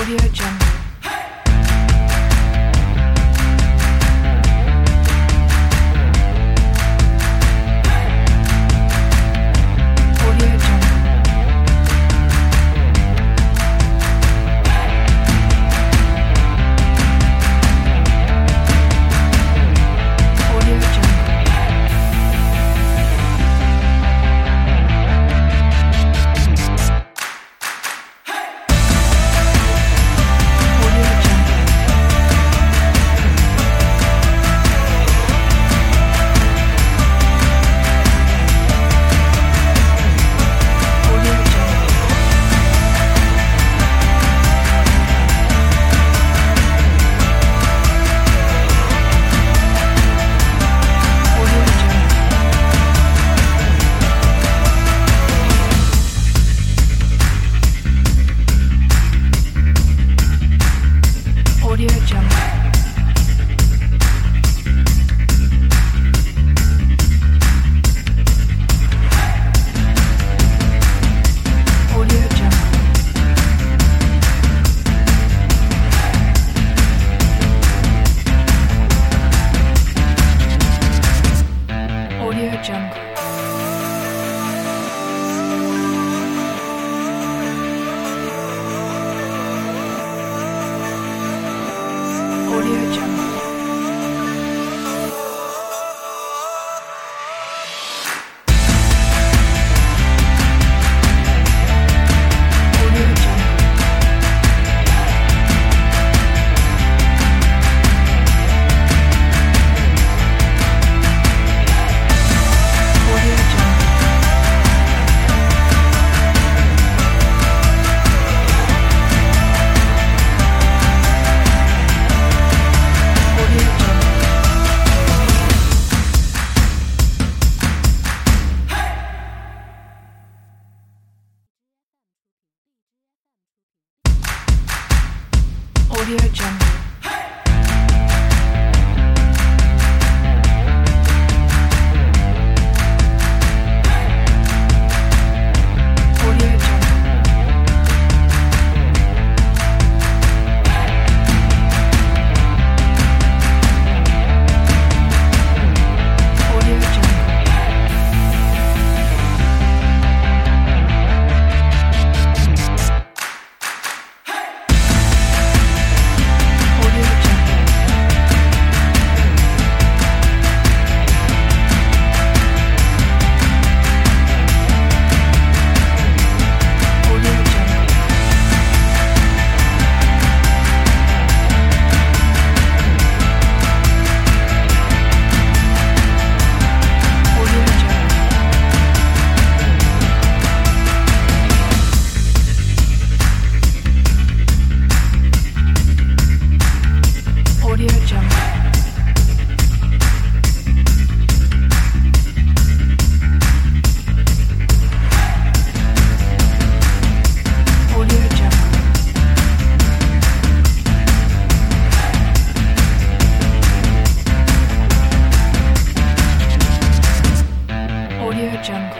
Audio Jungle. Audio Jungle. jungle.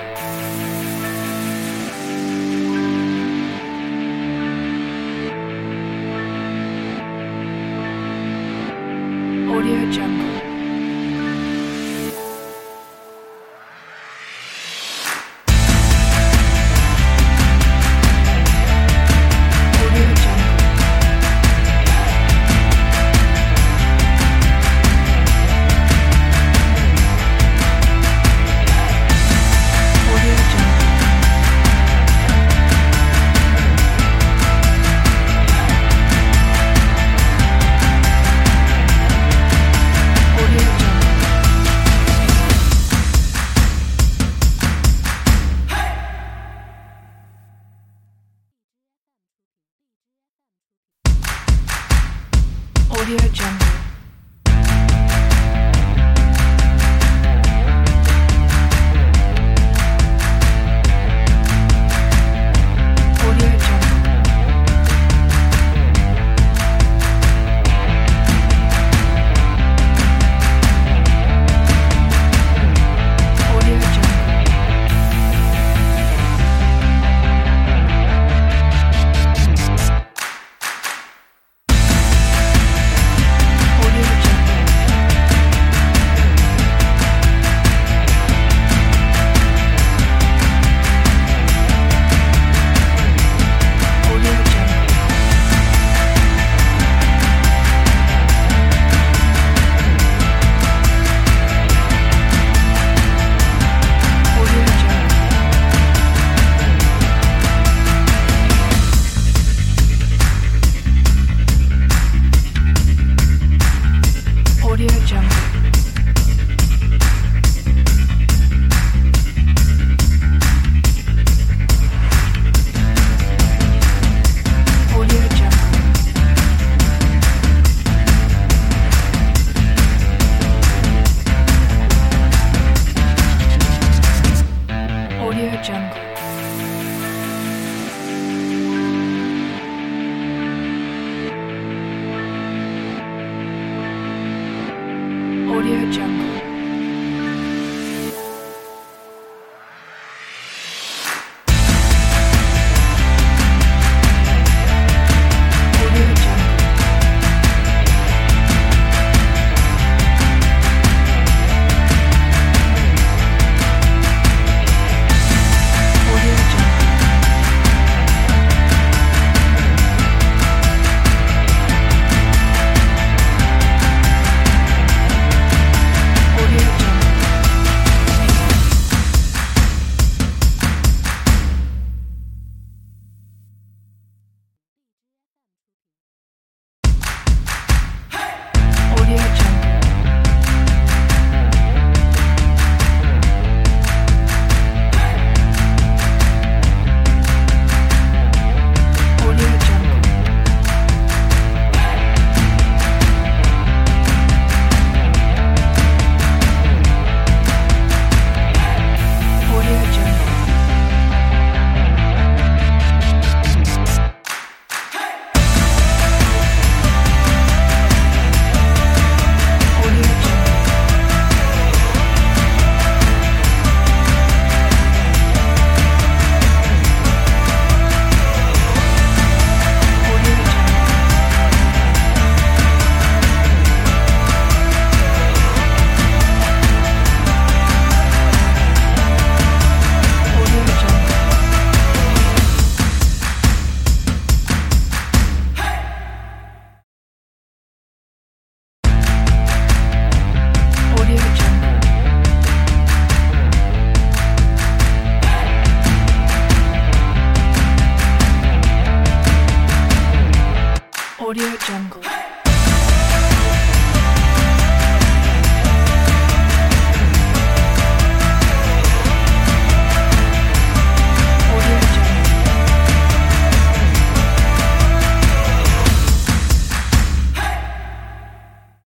Jungle.